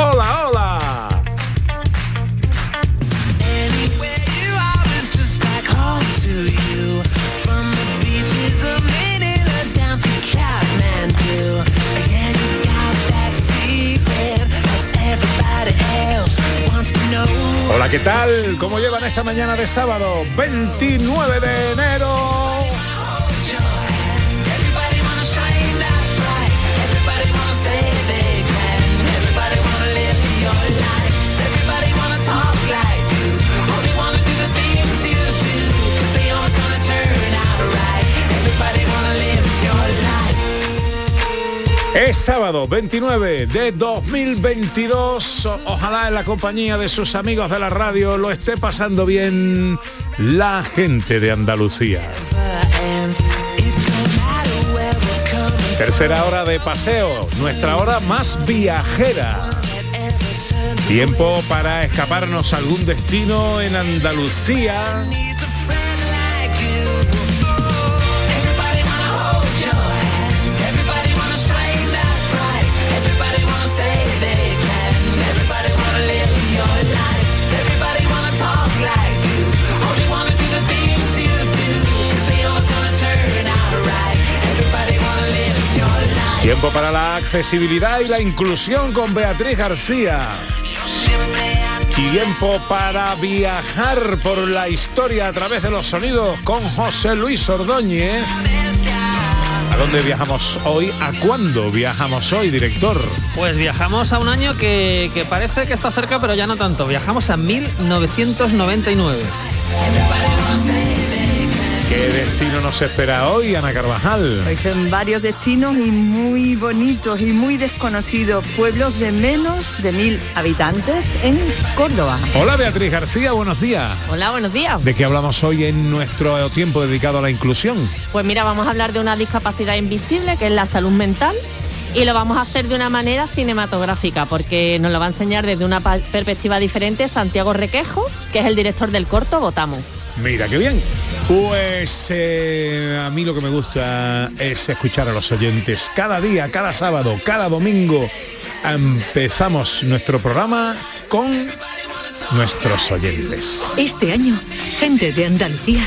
Hola, hola. Hola, ¿qué tal? ¿Cómo llevan esta mañana de sábado 29 de enero? Es sábado 29 de 2022. O- Ojalá en la compañía de sus amigos de la radio lo esté pasando bien la gente de Andalucía. Tercera hora de paseo, nuestra hora más viajera. Tiempo para escaparnos a algún destino en Andalucía. Tiempo para la accesibilidad y la inclusión con Beatriz García. Tiempo para viajar por la historia a través de los sonidos con José Luis Ordóñez. ¿A dónde viajamos hoy? ¿A cuándo viajamos hoy, director? Pues viajamos a un año que, que parece que está cerca, pero ya no tanto. Viajamos a 1999. ¿Qué destino nos espera hoy, Ana Carvajal? Pues en varios destinos y muy bonitos y muy desconocidos pueblos de menos de mil habitantes en Córdoba. Hola Beatriz García, buenos días. Hola, buenos días. ¿De qué hablamos hoy en nuestro tiempo dedicado a la inclusión? Pues mira, vamos a hablar de una discapacidad invisible, que es la salud mental, y lo vamos a hacer de una manera cinematográfica, porque nos lo va a enseñar desde una perspectiva diferente Santiago Requejo, que es el director del corto Votamos. Mira, qué bien. Pues eh, a mí lo que me gusta es escuchar a los oyentes. Cada día, cada sábado, cada domingo empezamos nuestro programa con nuestros oyentes. Este año, gente de Andalucía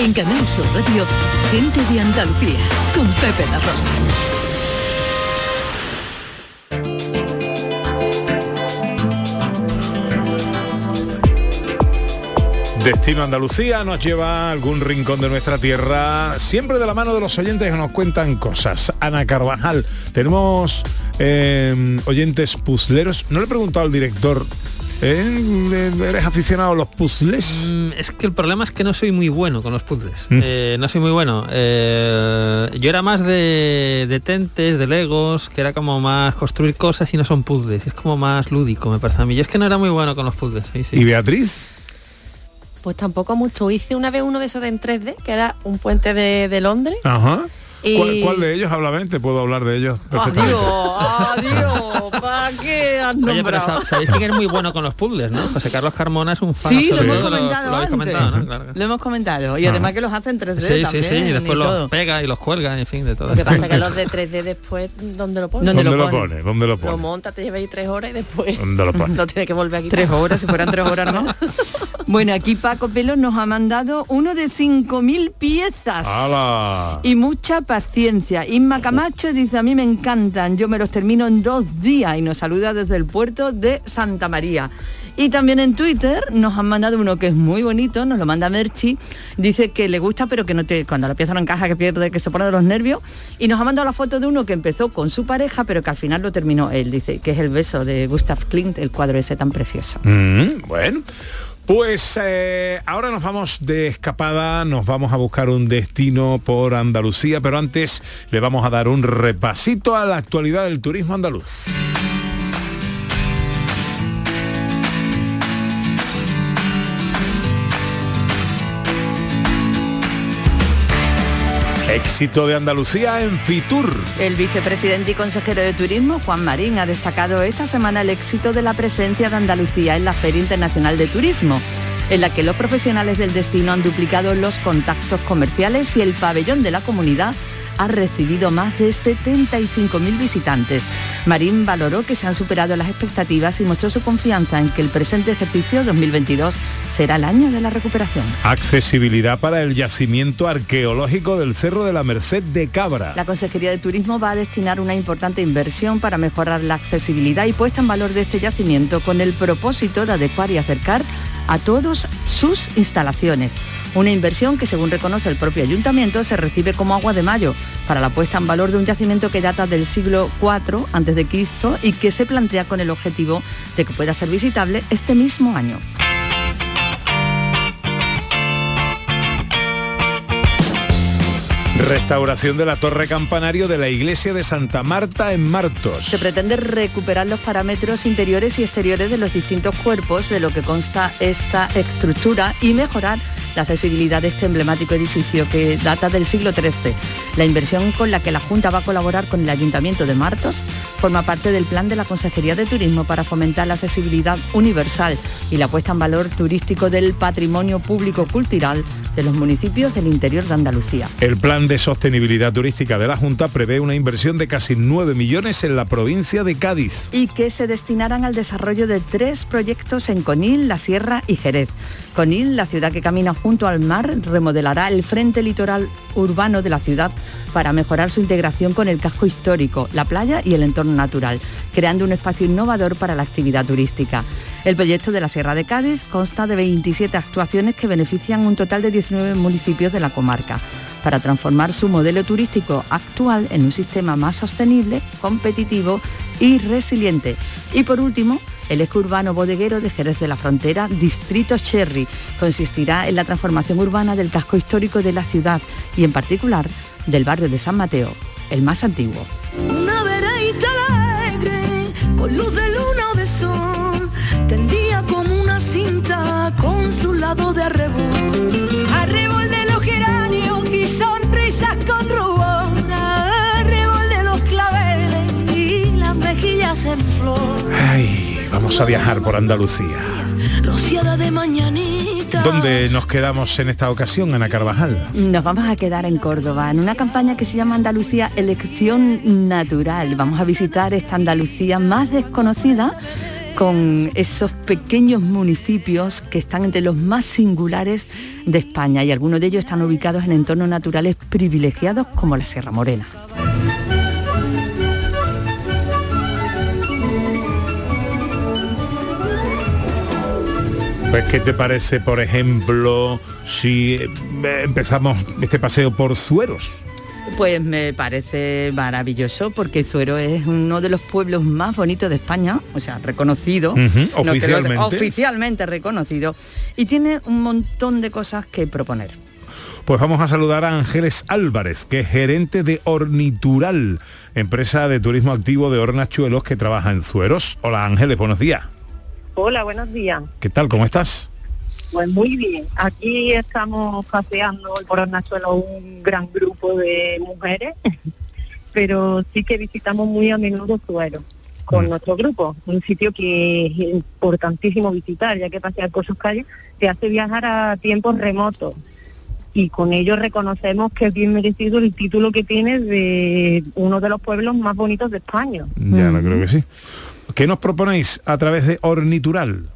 En Canal Sur Radio, Gente de Andalucía, con Pepe La Rosa. Destino Andalucía nos lleva a algún rincón de nuestra tierra, siempre de la mano de los oyentes que nos cuentan cosas. Ana Carvajal, tenemos eh, oyentes puzleros. No le he preguntado al director ¿eh? ¿eres aficionado a los puzzles? Mm, Es que el problema es que no soy muy bueno con los puzzles. Mm. Eh, no soy muy bueno. Eh, yo era más de, de tentes, de legos, que era como más construir cosas y no son puzzles. Es como más lúdico, me parece a mí. Yo es que no era muy bueno con los puzzles. sí, sí. ¿Y Beatriz? Pues tampoco mucho. Hice una vez uno de esos de en 3D, que era un puente de, de Londres. Ajá. Y- ¿Cuál, cuál de ellos habla? Te puedo hablar de ellos perfectamente. adiós, ¿para qué has nombrado? sabéis quién es muy bueno con los puzzles, ¿no? José Carlos Carmona es un fan Sí, lo hemos comentado lo antes. comentado, ¿no? Claro. Lo hemos comentado. Y Ah. además que los hacen 3D Sí, sí, también. sí, y después y los todo. pega y los cuelga, en fin, de todo. Lo que pasa es que los de 3D después, ¿dónde lo pones? ¿Dónde ¿Dónde lo lo pone? ¿Dónde lo pone? Lo monta, te lleva ahí tres horas y después ¿Dónde lo pone? tiene que volver a quitar. Tres horas, si fueran tres horas, ¿no? Bueno, aquí Paco Pelo nos ha mandado uno de 5.000 piezas. ¡Hala! Y mucha paciencia. Inma Camacho dice, a mí me encantan, yo me los termino en dos días y nos saluda desde el puerto de Santa María. Y también en Twitter nos han mandado uno que es muy bonito, nos lo manda Merchi, dice que le gusta pero que no te, cuando la pieza no encaja que pierde, que se pone de los nervios. Y nos ha mandado la foto de uno que empezó con su pareja pero que al final lo terminó él, dice que es el beso de Gustav Klimt, el cuadro ese tan precioso. Mm, bueno. Pues eh, ahora nos vamos de escapada, nos vamos a buscar un destino por Andalucía, pero antes le vamos a dar un repasito a la actualidad del turismo andaluz. Éxito de Andalucía en Fitur. El vicepresidente y consejero de Turismo, Juan Marín, ha destacado esta semana el éxito de la presencia de Andalucía en la Feria Internacional de Turismo, en la que los profesionales del destino han duplicado los contactos comerciales y el pabellón de la comunidad ha recibido más de 75.000 visitantes. Marín valoró que se han superado las expectativas y mostró su confianza en que el presente ejercicio 2022 será el año de la recuperación. Accesibilidad para el yacimiento arqueológico del Cerro de la Merced de Cabra. La Consejería de Turismo va a destinar una importante inversión para mejorar la accesibilidad y puesta en valor de este yacimiento con el propósito de adecuar y acercar a todos sus instalaciones. Una inversión que, según reconoce el propio ayuntamiento, se recibe como agua de mayo para la puesta en valor de un yacimiento que data del siglo IV a.C. y que se plantea con el objetivo de que pueda ser visitable este mismo año. Restauración de la torre campanario de la iglesia de Santa Marta en Martos. Se pretende recuperar los parámetros interiores y exteriores de los distintos cuerpos de lo que consta esta estructura y mejorar la accesibilidad de este emblemático edificio que data del siglo XIII. La inversión con la que la Junta va a colaborar con el Ayuntamiento de Martos forma parte del plan de la Consejería de Turismo para fomentar la accesibilidad universal y la puesta en valor turístico del patrimonio público cultural de los municipios del interior de Andalucía. El plan de sostenibilidad turística de la Junta prevé una inversión de casi 9 millones en la provincia de Cádiz. y que se destinarán al desarrollo de tres proyectos en Conil, La Sierra y Jerez. Conil, la ciudad que camina junto al mar, remodelará el frente litoral urbano de la ciudad para mejorar su integración con el casco histórico, la playa y el entorno natural, creando un espacio innovador para la actividad turística. El proyecto de la Sierra de Cádiz consta de 27 actuaciones que benefician un total de 19 municipios de la comarca para transformar su modelo turístico actual en un sistema más sostenible, competitivo y resiliente. Y por último, el eje urbano bodeguero de Jerez de la Frontera, Distrito Cherry, consistirá en la transformación urbana del casco histórico de la ciudad y en particular del barrio de San Mateo, el más antiguo. Una alegre, con luz de luna o de sol, tendía como una cinta con su lado de vamos a viajar por Andalucía. rociada de mañanita. ¿Dónde nos quedamos en esta ocasión, Ana Carvajal? Nos vamos a quedar en Córdoba, en una campaña que se llama Andalucía Elección Natural. Vamos a visitar esta Andalucía más desconocida con esos pequeños municipios que están entre los más singulares de España y algunos de ellos están ubicados en entornos naturales privilegiados como la Sierra Morena. Pues, ¿qué te parece, por ejemplo, si eh, empezamos este paseo por Sueros? Pues me parece maravilloso porque Suero es uno de los pueblos más bonitos de España, o sea, reconocido. No lo- oficialmente. oficialmente reconocido. Y tiene un montón de cosas que proponer. Pues vamos a saludar a Ángeles Álvarez, que es gerente de Ornitural, empresa de turismo activo de Hornachuelos que trabaja en Sueros. Hola Ángeles, buenos días. Hola, buenos días. ¿Qué tal? ¿Cómo estás? Pues muy bien. Aquí estamos paseando por Hornachuelo un gran grupo de mujeres, pero sí que visitamos muy a menudo Suero con nuestro grupo, un sitio que es importantísimo visitar, ya que pasear por sus calles te hace viajar a tiempos remotos. Y con ello reconocemos que es bien merecido el título que tiene de uno de los pueblos más bonitos de España. Ya no creo que sí. ¿Qué nos proponéis a través de Ornitural?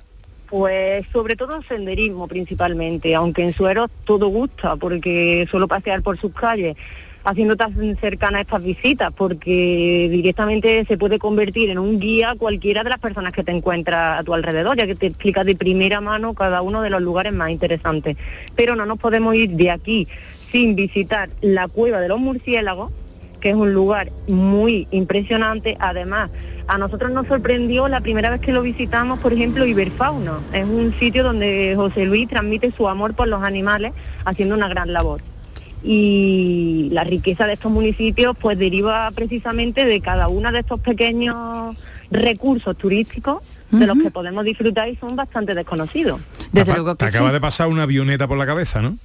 Pues sobre todo senderismo principalmente, aunque en Sueros todo gusta, porque suelo pasear por sus calles haciendo tan cercana estas visitas, porque directamente se puede convertir en un guía cualquiera de las personas que te encuentras a tu alrededor, ya que te explica de primera mano cada uno de los lugares más interesantes. Pero no nos podemos ir de aquí sin visitar la cueva de los murciélagos, que es un lugar muy impresionante. Además, a nosotros nos sorprendió la primera vez que lo visitamos, por ejemplo, Iberfauna. Es un sitio donde José Luis transmite su amor por los animales haciendo una gran labor. Y la riqueza de estos municipios pues deriva precisamente de cada uno de estos pequeños recursos turísticos de los que podemos disfrutar y son bastante desconocidos. Desde Apa- luego que Te acaba sí. de pasar una avioneta por la cabeza, ¿no?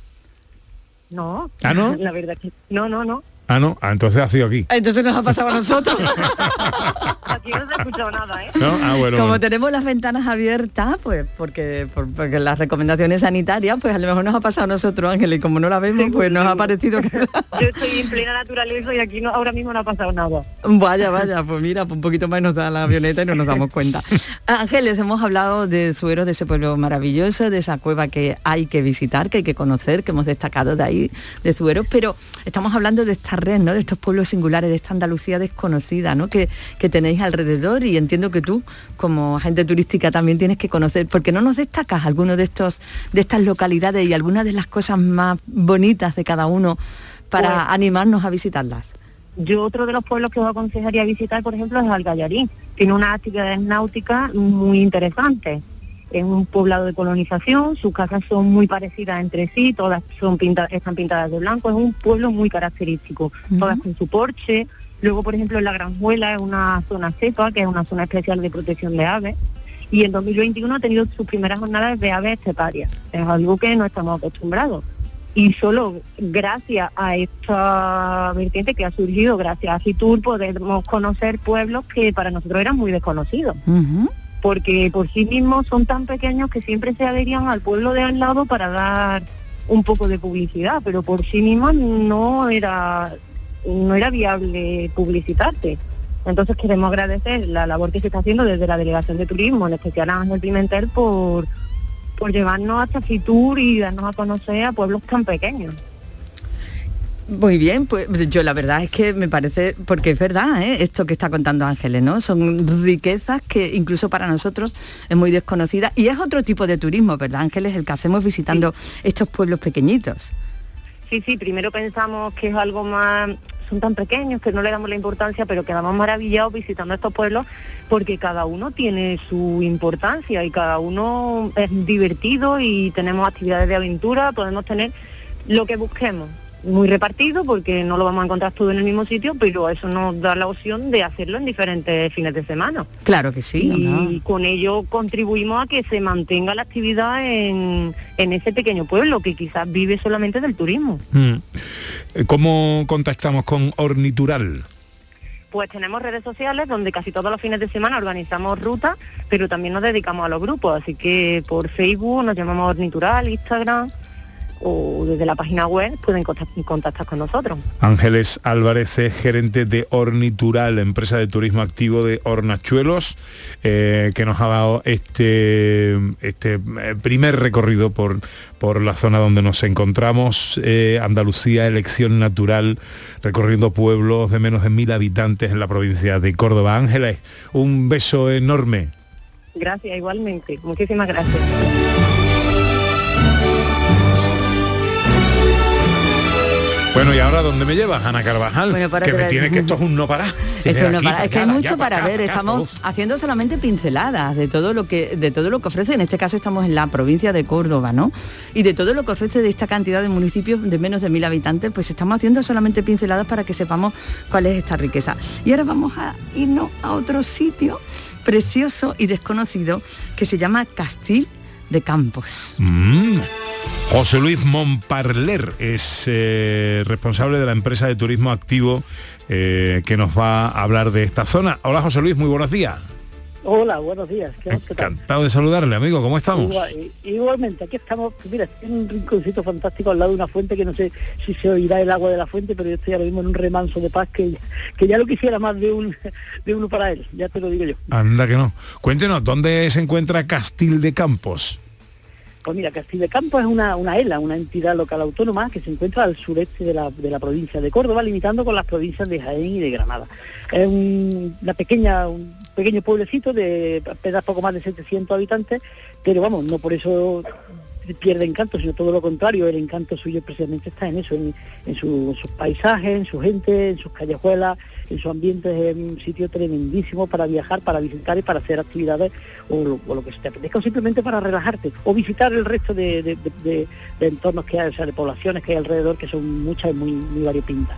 No, ¿Ah, no? la verdad que no, no, no. Ah, no. Ah, entonces ha sido aquí. Entonces nos ha pasado a nosotros. Aquí no se ha escuchado nada, ¿eh? ¿No? Ah, bueno. Como bueno. tenemos las ventanas abiertas, pues porque, por- porque las recomendaciones sanitarias, pues a lo mejor nos ha pasado a nosotros, Ángel, y como no la vemos, pues nos ha parecido que... Yo estoy en plena naturaleza y aquí no, ahora mismo no ha pasado nada. Vaya, vaya, pues mira, pues un poquito más nos da la avioneta y no nos damos cuenta. Ángeles, hemos hablado de Suero, de ese pueblo maravilloso, de esa cueva que hay que visitar, que hay que conocer, que hemos destacado de ahí, de Suero, pero estamos hablando de esta red, ¿no? De estos pueblos singulares, de esta Andalucía desconocida, ¿no? Que, que tenéis alrededor y entiendo que tú, como agente turística, también tienes que conocer, porque no nos destacas algunos de estos, de estas localidades y algunas de las cosas más bonitas de cada uno para Pues- animarnos a visitarlas. Yo otro de los pueblos que os aconsejaría visitar, por ejemplo, es Algallarín. Tiene unas actividades náuticas muy interesantes. Es un poblado de colonización, sus casas son muy parecidas entre sí, todas son pinta- están pintadas de blanco, es un pueblo muy característico, todas con su porche. Luego, por ejemplo, en La Granjuela es una zona cepa, que es una zona especial de protección de aves. Y en 2021 ha tenido sus primeras jornadas de aves esteparias. Es algo que no estamos acostumbrados y solo gracias a esta vertiente que ha surgido, gracias a Fitur, podemos conocer pueblos que para nosotros eran muy desconocidos, porque por sí mismos son tan pequeños que siempre se adherían al pueblo de al lado para dar un poco de publicidad, pero por sí mismos no era no era viable publicitarte. Entonces queremos agradecer la labor que se está haciendo desde la Delegación de Turismo, en especial a Ángel Pimentel, por, por llevarnos hasta Fitur y darnos a conocer a pueblos tan pequeños. Muy bien, pues yo la verdad es que me parece, porque es verdad, ¿eh? esto que está contando Ángeles, ¿no? Son riquezas que incluso para nosotros es muy desconocida y es otro tipo de turismo, ¿verdad, Ángeles? El que hacemos visitando estos pueblos pequeñitos. Sí, sí, primero pensamos que es algo más, son tan pequeños que no le damos la importancia, pero quedamos maravillados visitando estos pueblos porque cada uno tiene su importancia y cada uno es divertido y tenemos actividades de aventura, podemos tener lo que busquemos. Muy repartido porque no lo vamos a encontrar todo en el mismo sitio, pero eso nos da la opción de hacerlo en diferentes fines de semana. Claro que sí. y ¿no? con ello contribuimos a que se mantenga la actividad en, en ese pequeño pueblo que quizás vive solamente del turismo. Mm. Eh, ¿Cómo contactamos con Ornitural? Pues tenemos redes sociales donde casi todos los fines de semana organizamos rutas, pero también nos dedicamos a los grupos, así que por Facebook nos llamamos Ornitural, Instagram o desde la página web pueden contact- contactar con nosotros. Ángeles Álvarez es gerente de Ornitural, empresa de turismo activo de Hornachuelos, eh, que nos ha dado este, este eh, primer recorrido por, por la zona donde nos encontramos, eh, Andalucía, elección natural, recorriendo pueblos de menos de mil habitantes en la provincia de Córdoba. Ángeles, un beso enorme. Gracias, igualmente. Muchísimas gracias. Bueno, ¿y ahora dónde me llevas, Ana Carvajal? Bueno, para que me la- tiene que esto es un no parar. Esto no Aquí, para- es que hay mucho para acá, ver. acá. Estamos haciendo solamente pinceladas de todo lo que de todo lo que ofrece. En este caso estamos en la provincia de Córdoba, ¿no? Y de todo lo que ofrece de esta cantidad de municipios de menos de mil habitantes, pues estamos haciendo solamente pinceladas para que sepamos cuál es esta riqueza. Y ahora vamos a irnos a otro sitio precioso y desconocido que se llama Castil de Campos. Mm. José Luis Montparler es eh, responsable de la empresa de turismo activo eh, que nos va a hablar de esta zona. Hola José Luis, muy buenos días. Hola, buenos días. ¿Qué? Encantado de saludarle, amigo. ¿Cómo estamos? Igual- igualmente, aquí estamos, mira, estoy en un rinconcito fantástico al lado de una fuente que no sé si se oirá el agua de la fuente, pero yo estoy ahora mismo en un remanso de paz que, que ya lo quisiera más de, un, de uno para él, ya te lo digo yo. Anda que no. Cuéntenos, ¿dónde se encuentra Castil de Campos? Pues mira, Castillo de Campo es una, una ELA, una entidad local autónoma que se encuentra al sureste de la, de la provincia de Córdoba, limitando con las provincias de Jaén y de Granada. Es un- una pequeña, un pequeño pueblecito de apenas poco más de 700 habitantes, pero vamos, no por eso pierde encanto, sino todo lo contrario, el encanto suyo precisamente está en eso, en, en sus paisajes, en su gente, en sus callejuelas, en su ambiente, es un sitio tremendísimo para viajar, para visitar y para hacer actividades o lo, o lo que se te apetezca, o simplemente para relajarte, o visitar el resto de, de- de- de- de entornos que hay, o sea, de poblaciones que hay alrededor, que son muchas y muy, muy variopintas.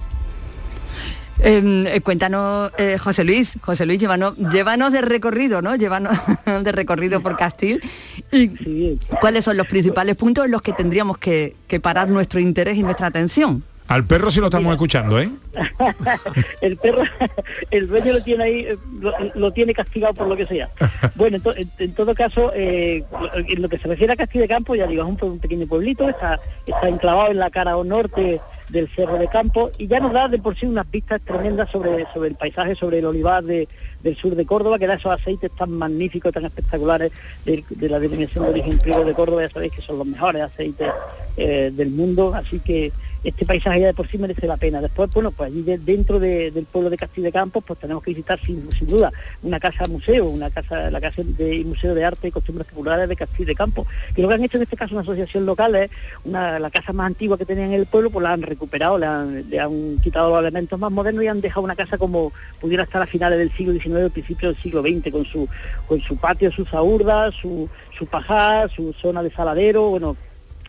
Eh, eh, cuéntanos, eh, José Luis, José Luis, llévanos, llévanos de recorrido, ¿no? Llévanos de recorrido por Castil. ¿Y cuáles son los principales puntos en los que tendríamos que, que parar nuestro interés y nuestra atención? Al perro sí lo estamos escuchando, ¿eh? el perro, el dueño lo tiene ahí, eh, lo, lo tiene castigado por lo que sea. Bueno, en, to- en- en todo caso, eh, en lo que se refiere a Castillo de Campo, ya digo, es un, pequeño pueblito, está, está enclavado en la cara o norte del Cerro de Campo y ya nos da de por sí unas vistas tremendas sobre, sobre el paisaje, sobre el olivar de- del sur de Córdoba, que da esos aceites tan magníficos, tan espectaculares de, de la denominación de origen privo de Córdoba, ya sabéis que son los mejores aceites eh, del mundo, así que este paisaje ya de por sí merece la pena. Después, bueno, pues allí de- dentro de- del pueblo de Castillo de Campos, pues tenemos que visitar sin, sin duda una casa museo, una casa, la casa de Museo de Arte y Costumbres Populares de Castillo de Campos, que lo que han hecho en este caso una asociación local es una, la casa más antigua que tenían en el pueblo, pues la han recuperado, le han, quitado los elementos más modernos y han dejado una casa como pudiera estar a finales del siglo XIX, al principio del siglo XX, con su, con su patio, sus aurdas, su, su pajar, su zona de saladero, bueno,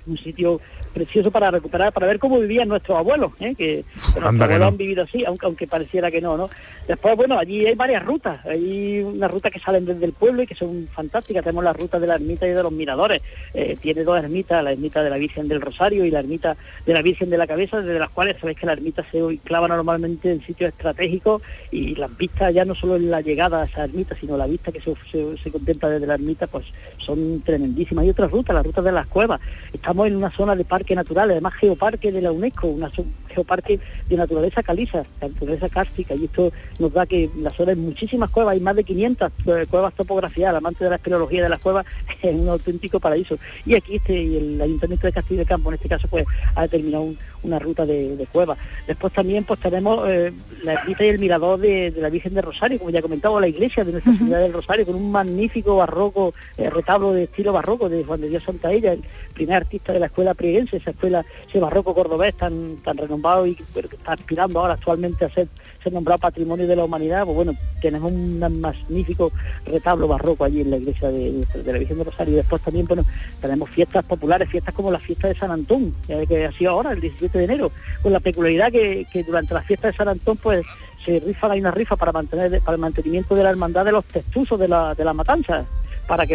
un sitio precioso para recuperar, para ver cómo vivían nuestros abuelos, ¿eh? que, que nuestros abuelos no. han vivido así, aunque, aunque pareciera que no, ¿no? Después, bueno, allí hay varias rutas, hay unas rutas que salen desde el pueblo y que son fantásticas, tenemos la ruta de la ermita y de los miradores, Eh, tiene dos ermitas, la ermita de la Virgen del Rosario y la ermita de la Virgen de la Cabeza, desde las cuales sabéis que la ermita se clava normalmente en sitios estratégicos y las vistas ya no solo en la llegada a esa ermita, sino la vista que se, se- se contempla desde la ermita, pues son tremendísimas. Hay otras rutas, las rutas de las cuevas. Estamos en una zona de parque natural, además geoparque de la UNESCO, una geoparque de naturaleza caliza, naturaleza cárstica, y esto nos da que la zona hay muchísimas cuevas, hay más de 500 cue- cuevas topografiadas, amante de la espeleología de las cuevas es un auténtico paraíso. Y aquí este, el Ayuntamiento de Castillo de Campo, en este caso, pues ha determinado un- una ruta de, cuevas. Después también pues tenemos eh, la ermita y el mirador de, la Virgen de Rosario, como ya comentaba, la iglesia de Nuestra Señora del Rosario, con un magnífico barroco, eh, retablo de estilo barroco de Juan de Dios Santaella, el primer artista de la escuela prieguense, esa escuela, ese barroco cordobés tan, tan renombrado y que, está aspirando ahora actualmente a ser, ser nombrado Patrimonio de la Humanidad, pues bueno, tenemos un magnífico retablo barroco allí en la iglesia de, de la Virgen de Rosario. Y después también, bueno, tenemos fiestas populares, fiestas como la fiesta de San Antón, eh, que ha sido ahora, el 17 de enero, con la peculiaridad que, durante la fiesta de San Antón, pues se rifa, hay una rifa para mantener para el mantenimiento de la hermandad de los textusos de la, de la matanza para que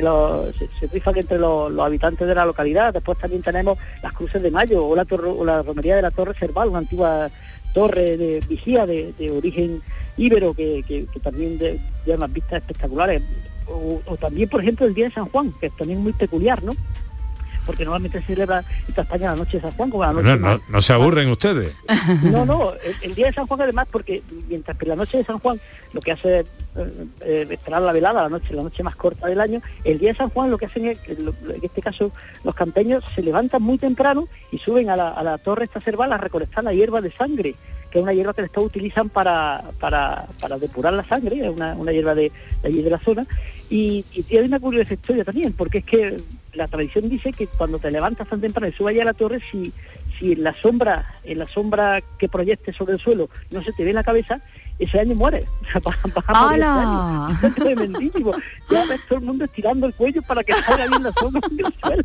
se, se rifan entre los, habitantes de la localidad. Después también tenemos las cruces de mayo o la, torre- o la romería de la Torre Cerval, una antigua torre de vigía de, origen íbero que, también da unas vistas espectaculares. O, o también, por ejemplo, el Día de San Juan, que es también muy peculiar, ¿no? Porque normalmente se celebra en toda España la noche de San Juan como la noche No, no- no se aburren ustedes. no, no, el, el día de San Juan además, porque mientras que la noche de San Juan lo que hace es eh, eh, esperar la velada, la noche, la noche más corta del año, el día de San Juan lo que hacen es, en este caso, los campeños se levantan muy temprano y suben a la, a la torre esta cerval a recolectar la hierba de sangre, que es una hierba que después utilizan para, para, para depurar la sangre, es una, una hierba de, de allí de la zona, y, y tiene una curiosa historia también, porque es que la tradición dice que cuando te levantas tan temprano y subas ya a la torre, si, si en la sombra, en la sombra que proyectes sobre el suelo no se te ve la cabeza, ese año año. Es tremendísimo. Ya ves todo el mundo estirando el cuello para que salga bien la sombra del suelo.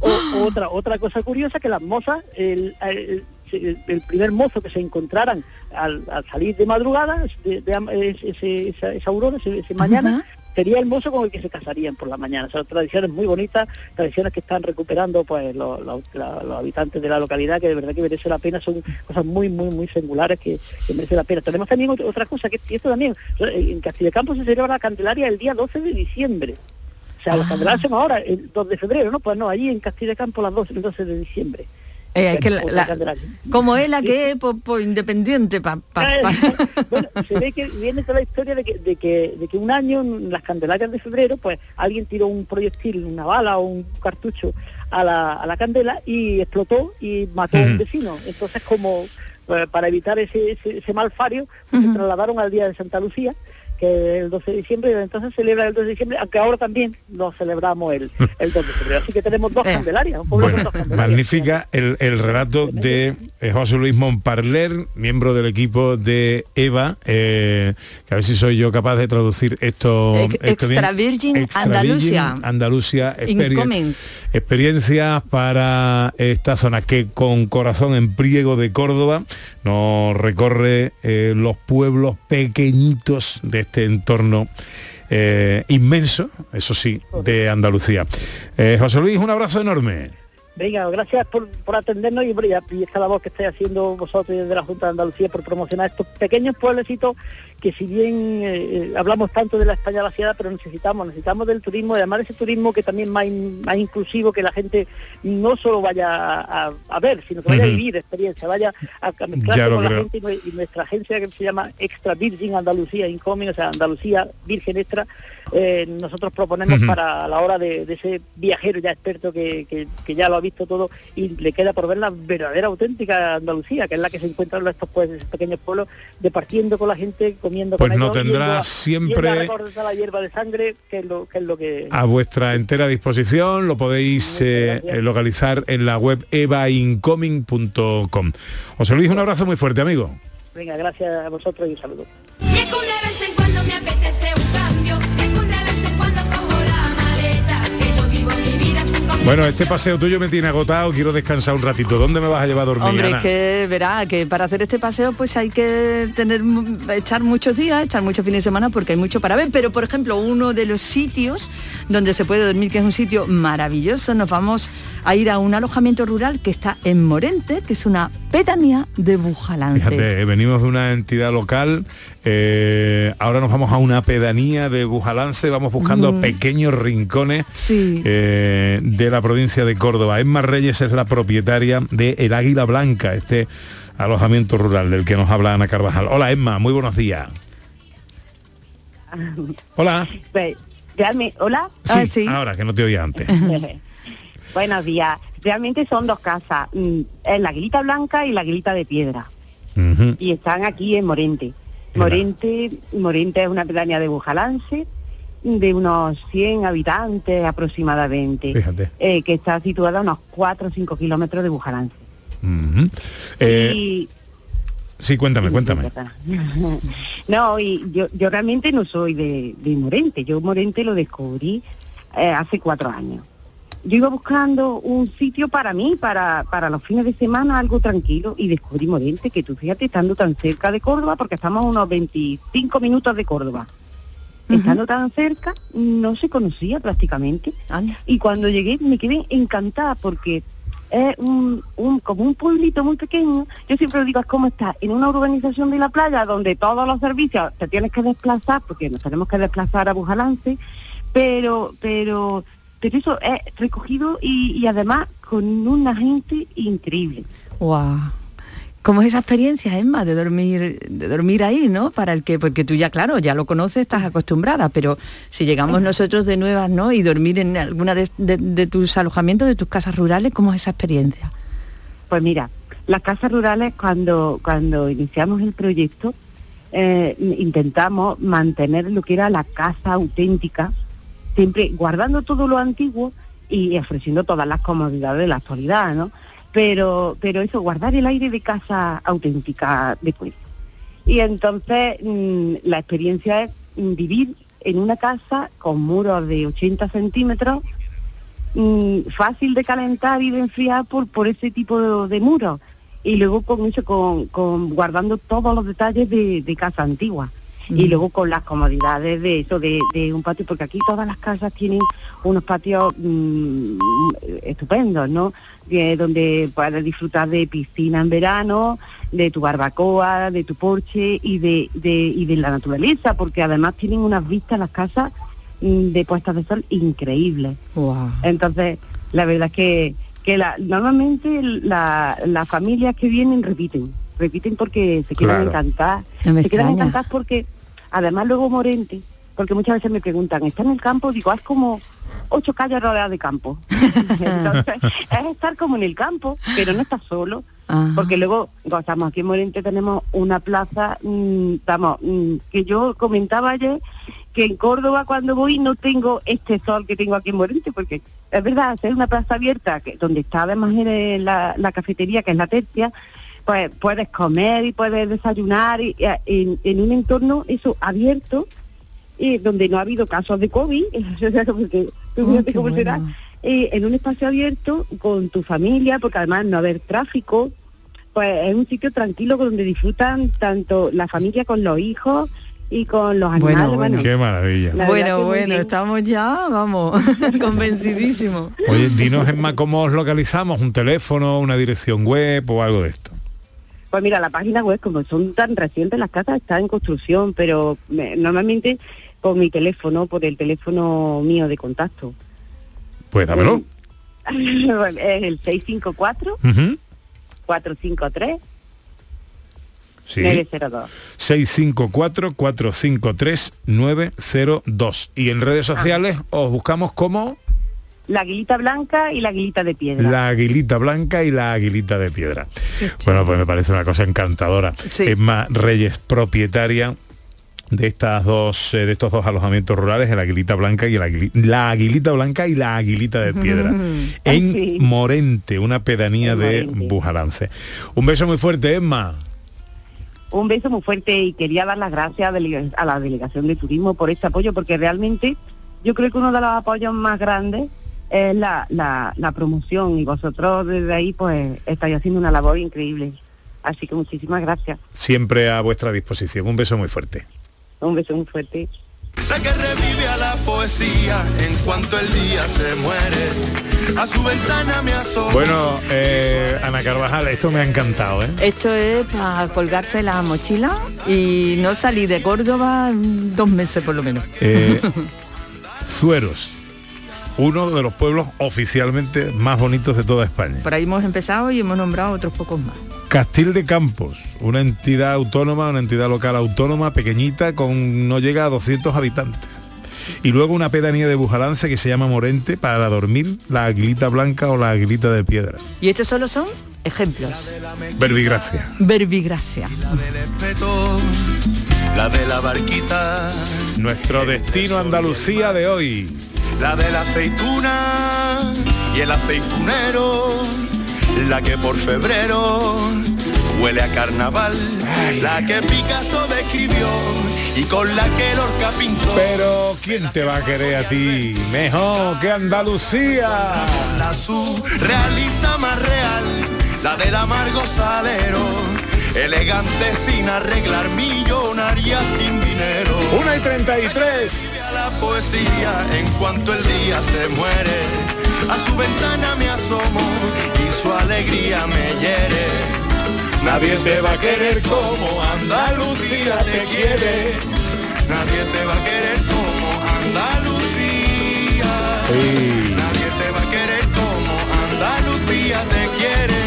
O, otra, otra cosa curiosa que las mozas, el, el- el- el primer mozo que se encontraran al, al salir de madrugada, de, de ese- esa, esa aurora, ese, ese mañana, sería el mozo con el que se casarían por la mañana. Son tradiciones muy bonitas, tradiciones que están recuperando pues los, los- la- los habitantes de la localidad, que de verdad que merece la pena, son cosas muy, muy, muy singulares que, que merece la pena. Tenemos también ot- otra cosa, que esto también, en Castilla-Campo se celebra la Candelaria el día 12 de diciembre. O sea, los candelarios son ahora, el 2 de febrero, ¿no? Pues no, allí en Castilla-Campo las 12, el 12 de diciembre. Eh, que la- Otra la- Candelaria. como es la que es po- po independiente, pa, pa- pa- bueno, se ve que viene toda la historia de que, de que, de que un año en las Candelarias de febrero, pues alguien tiró un proyectil, una bala o un cartucho a la, a la candela y explotó y mató a un vecino. Entonces, como eh, para evitar ese, ese, ese malfario, pues, se trasladaron al día de Santa Lucía que el 12 de diciembre, y entonces celebra el 12 de diciembre, aunque ahora también lo celebramos el, el 2 de febrero. Así que tenemos dos Candelarias, un pueblo con Bueno, dos Candelarias. magnífica el, el relato de eh, José Luis Montparler, miembro del equipo de EVA, eh, que a ver si soy yo capaz de traducir esto, bien. Extra Virgin Extra Andalusia. Virgin Incoming. experiencias para esta zona que con corazón en priego de Córdoba nos recorre eh, los pueblos pequeñitos de este entorno eh, inmenso, eso sí, de Andalucía. Eh, José Luis, un abrazo enorme. Venga, gracias por, por atendernos y, ya- y esta labor que estáis haciendo vosotros desde la Junta de Andalucía por promocionar estos pequeños pueblecitos que si bien eh, eh, hablamos tanto de la España vaciada, pero necesitamos, necesitamos del turismo, y además de ese turismo que también más, in- más inclusivo, que la gente no solo vaya a, a ver, sino que vaya a vivir experiencia, vaya a, a mezclarse con la gente y, y nuestra agencia que se llama Extra Virgin Andalucía Incoming, o sea, Andalucía Virgen Extra, eh, nosotros proponemos Ujú. para a la hora de, de ese viajero ya experto que, que- que ya lo ha visto todo y le queda por ver la verdadera auténtica Andalucía, que es la que se encuentra en estos, pues, estos pequeños pueblos, departiendo con la gente, comiendo Pues con no ellos, tendrá yendo a- siempre- yendo a la hierba de sangre, que es lo que es lo que a vuestra entera disposición. Lo podéis eh, eh, localizar en la web evaincoming.com. José Luis, un abrazo muy fuerte, amigo. venga, gracias a vosotros y un saludo. Bueno, este paseo tuyo me tiene agotado, quiero descansar un ratito. ¿Dónde me vas a llevar a dormir? Hombre, Ana? es que verá que para hacer este paseo pues hay que tener echar muchos días, echar muchos fines de semana porque hay mucho para ver. Pero por ejemplo, uno de los sitios donde se puede dormir, que es un sitio maravilloso, nos vamos a ir a un alojamiento rural que está en Morente, que es una pedanía de Bujalance. Fíjate, eh, venimos de una entidad local, eh, ahora nos vamos a una pedanía de Bujalance, vamos buscando Mm. pequeños rincones Sí. eh, de la provincia de Córdoba. Emma Reyes es la propietaria de El Águila Blanca, este alojamiento rural del que nos habla Ana Carvajal. Hola Emma, muy buenos días. Hola. Pues, hola. Sí, ahora que no te oía antes. Buenos días. Realmente son dos casas, mm, es la Aguilita Blanca y la Aguilita de Piedra. Y están aquí en Morente. Morente, Morente es una pedanía de Bujalance de unos 100 habitantes aproximadamente, Fíjate. eh, que está situada a unos 4 o 5 kilómetros de Bujalance. Ujú. Eh, Y sí, cuéntame, cuéntame. no, y yo, yo realmente no soy de, de Morente, yo Morente lo descubrí eh, hace cuatro años. Yo iba buscando un sitio para mí, para, para los fines de semana, algo tranquilo, y descubrí Morente, que tú fíjate, estando tan cerca de Córdoba, porque estamos a unos 25 minutos de Córdoba. Estando tan cerca, no se conocía prácticamente. Y cuando llegué me quedé encantada porque es un, un- como un pueblito muy pequeño. Yo siempre digo, es como estar en una urbanización de la playa donde todos los servicios te tienes que desplazar, porque nos tenemos que desplazar a Bujalance, pero, pero, pero eso es recogido y, y además con una gente increíble. Guau. ¿Cómo es esa experiencia, Emma, de dormir, de dormir ahí, ¿no? Para el que, porque tú ya, claro, ya lo conoces, estás acostumbrada, pero si llegamos nosotros de nuevas, ¿no? Y dormir en alguna de, de- de tus alojamientos, de tus casas rurales, ¿cómo es esa experiencia? Pues mira, las casas rurales cuando, cuando iniciamos el proyecto eh, intentamos mantener lo que era la casa auténtica, siempre guardando todo lo antiguo, y ofreciendo todas las comodidades de la actualidad, ¿no? Pero, pero eso, guardar el aire de casa auténtica después. Y entonces mm, la experiencia es vivir en una casa con muros de 80 centímetros, mm, fácil de calentar y de enfriar por, por ese tipo de, de muros. Y luego con eso, con, con guardando todos los detalles de, de casa antigua. Y Mm. luego con las comodidades de eso, de, de un patio, porque aquí todas las casas tienen unos patios mm, estupendos, ¿no? De- donde puedes disfrutar de piscina en verano, de tu barbacoa, de tu porche y de, de, y de la naturaleza, porque además tienen unas vistas las casas mm, de puestas de sol increíbles. Entonces, la verdad es que, que la, normalmente la- las familias que vienen repiten, repiten porque se quedan Claro. encantadas, No se quedan encantadas porque además luego Morente, porque muchas veces me preguntan, ¿está en el campo? Digo, es como ocho calles rodeadas de campo. Entonces, es estar como en el campo, pero no estás solo. Porque luego, gozamos aquí en Morente tenemos una plaza, mm, vamos, mm, que yo comentaba ayer que en Córdoba cuando voy no tengo este sol que tengo aquí en Morente, porque es verdad, hacer una plaza abierta, que donde está además eh, la, la cafetería, que es la tercia, pues puedes comer y puedes desayunar y, y, en, en un entorno eso abierto, y donde no ha habido casos de COVID, porque tú Oh, cómo será, bueno. eh, en un espacio abierto con tu familia, porque además no haber tráfico, pues es un sitio tranquilo donde disfrutan tanto la familia con los hijos y con los Bueno, animales. bueno. Qué maravilla. La Bueno, bueno, estamos ya, vamos, convencidísimos. Oye, dinos Emma cómo os localizamos, un teléfono, una dirección web o algo de esto. Pues mira, la página web, como son tan recientes las casas, está en construcción, pero me- normalmente por mi teléfono, por el teléfono mío de contacto. Pues dámelo. es el 654 Ujú. 453 Sí. 902. 654-453-902. Y en redes sociales os buscamos como La aguilita blanca y la aguilita de piedra. la aguilita blanca y la aguilita de piedra. Bueno, pues me parece una cosa encantadora. Emma Reyes, propietaria de estas dos eh, de estos dos alojamientos rurales, el Aguilita Blanca y el la Aguilita Blanca y la Aguilita de Piedra, en Morente, una pedanía de Bujalance. Un beso muy fuerte, Emma. Un beso muy fuerte y quería dar las gracias a, la Delegación de Turismo por este apoyo, porque realmente yo creo que uno de los apoyos más grandes es la, la, la promoción y vosotros desde ahí pues estáis haciendo una labor increíble. Así que muchísimas gracias. Siempre a vuestra disposición. Un beso muy fuerte. Un beso muy fuerte. La que revive a la poesía en cuanto el día se muere. A su ventana me asomo. Bueno, eh, Ana Carvajal, esto me ha encantado, ¿eh? Esto es para colgarse la mochila y no salir de Córdoba dos meses por lo menos. Eh, Sueros, uno de los pueblos oficialmente más bonitos de toda España. Por ahí hemos empezado y hemos nombrado otros pocos más. Castil de Campos, una entidad autónoma, una entidad local autónoma, pequeñita, con no llega a 200 habitantes. Y luego una pedanía de Bujalance que se llama Morente para dormir, la aguilita blanca o la aguilita de piedra. Y estos solo son ejemplos. Verbigracia. Verbigracia. La de la barquita, Nuestro destino Andalucía de hoy. la de la aceituna y el aceitunero, la que por febrero huele a carnaval, la que Picasso describió y con la que Lorca pintó. Pero ¿quién te va a querer a ti mejor que Andalucía? La surrealista más real, la del amargo salero, elegante sin arreglar, millonaria sin dinero. Una y 33. A la poesía en cuanto el día se muere, a su ventana me asomo y su alegría me hiere. Nadie te va a querer como Andalucía te quiere. Nadie te va a querer como Andalucía. Nadie te va a querer como Andalucía te quiere.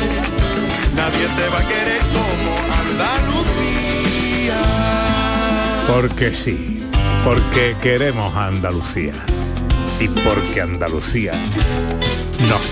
Nadie te va a querer como Andalucía. Porque sí, porque queremos a Andalucía. Y porque Andalucía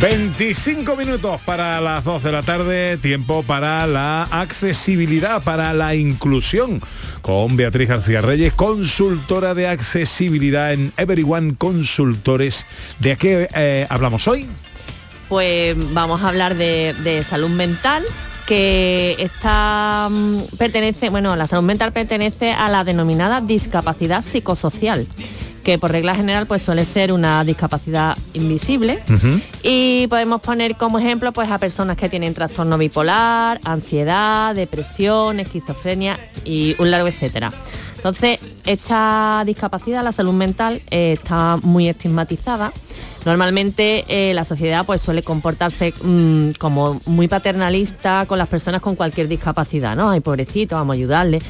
...25 minutos para las 2 de la tarde... ...tiempo para la accesibilidad, para la inclusión... ...con Beatriz García Reyes... ...consultora de accesibilidad en Everyone Consultores... ¿De qué eh, hablamos hoy? Pues vamos a hablar de, de salud mental que está mm, pertenece, bueno, la salud mental pertenece a la denominada discapacidad psicosocial, que por regla general pues suele ser una discapacidad invisible y podemos poner como ejemplo pues a personas que tienen trastorno bipolar, ansiedad, depresión, esquizofrenia y un largo etcétera. Entonces, esta discapacidad, la salud mental, eh, está muy estigmatizada. Normalmente eh, la sociedad pues suele comportarse mm, como muy paternalista con las personas con cualquier discapacidad, ¿no? Ay, pobrecito, vamos a ayudarle.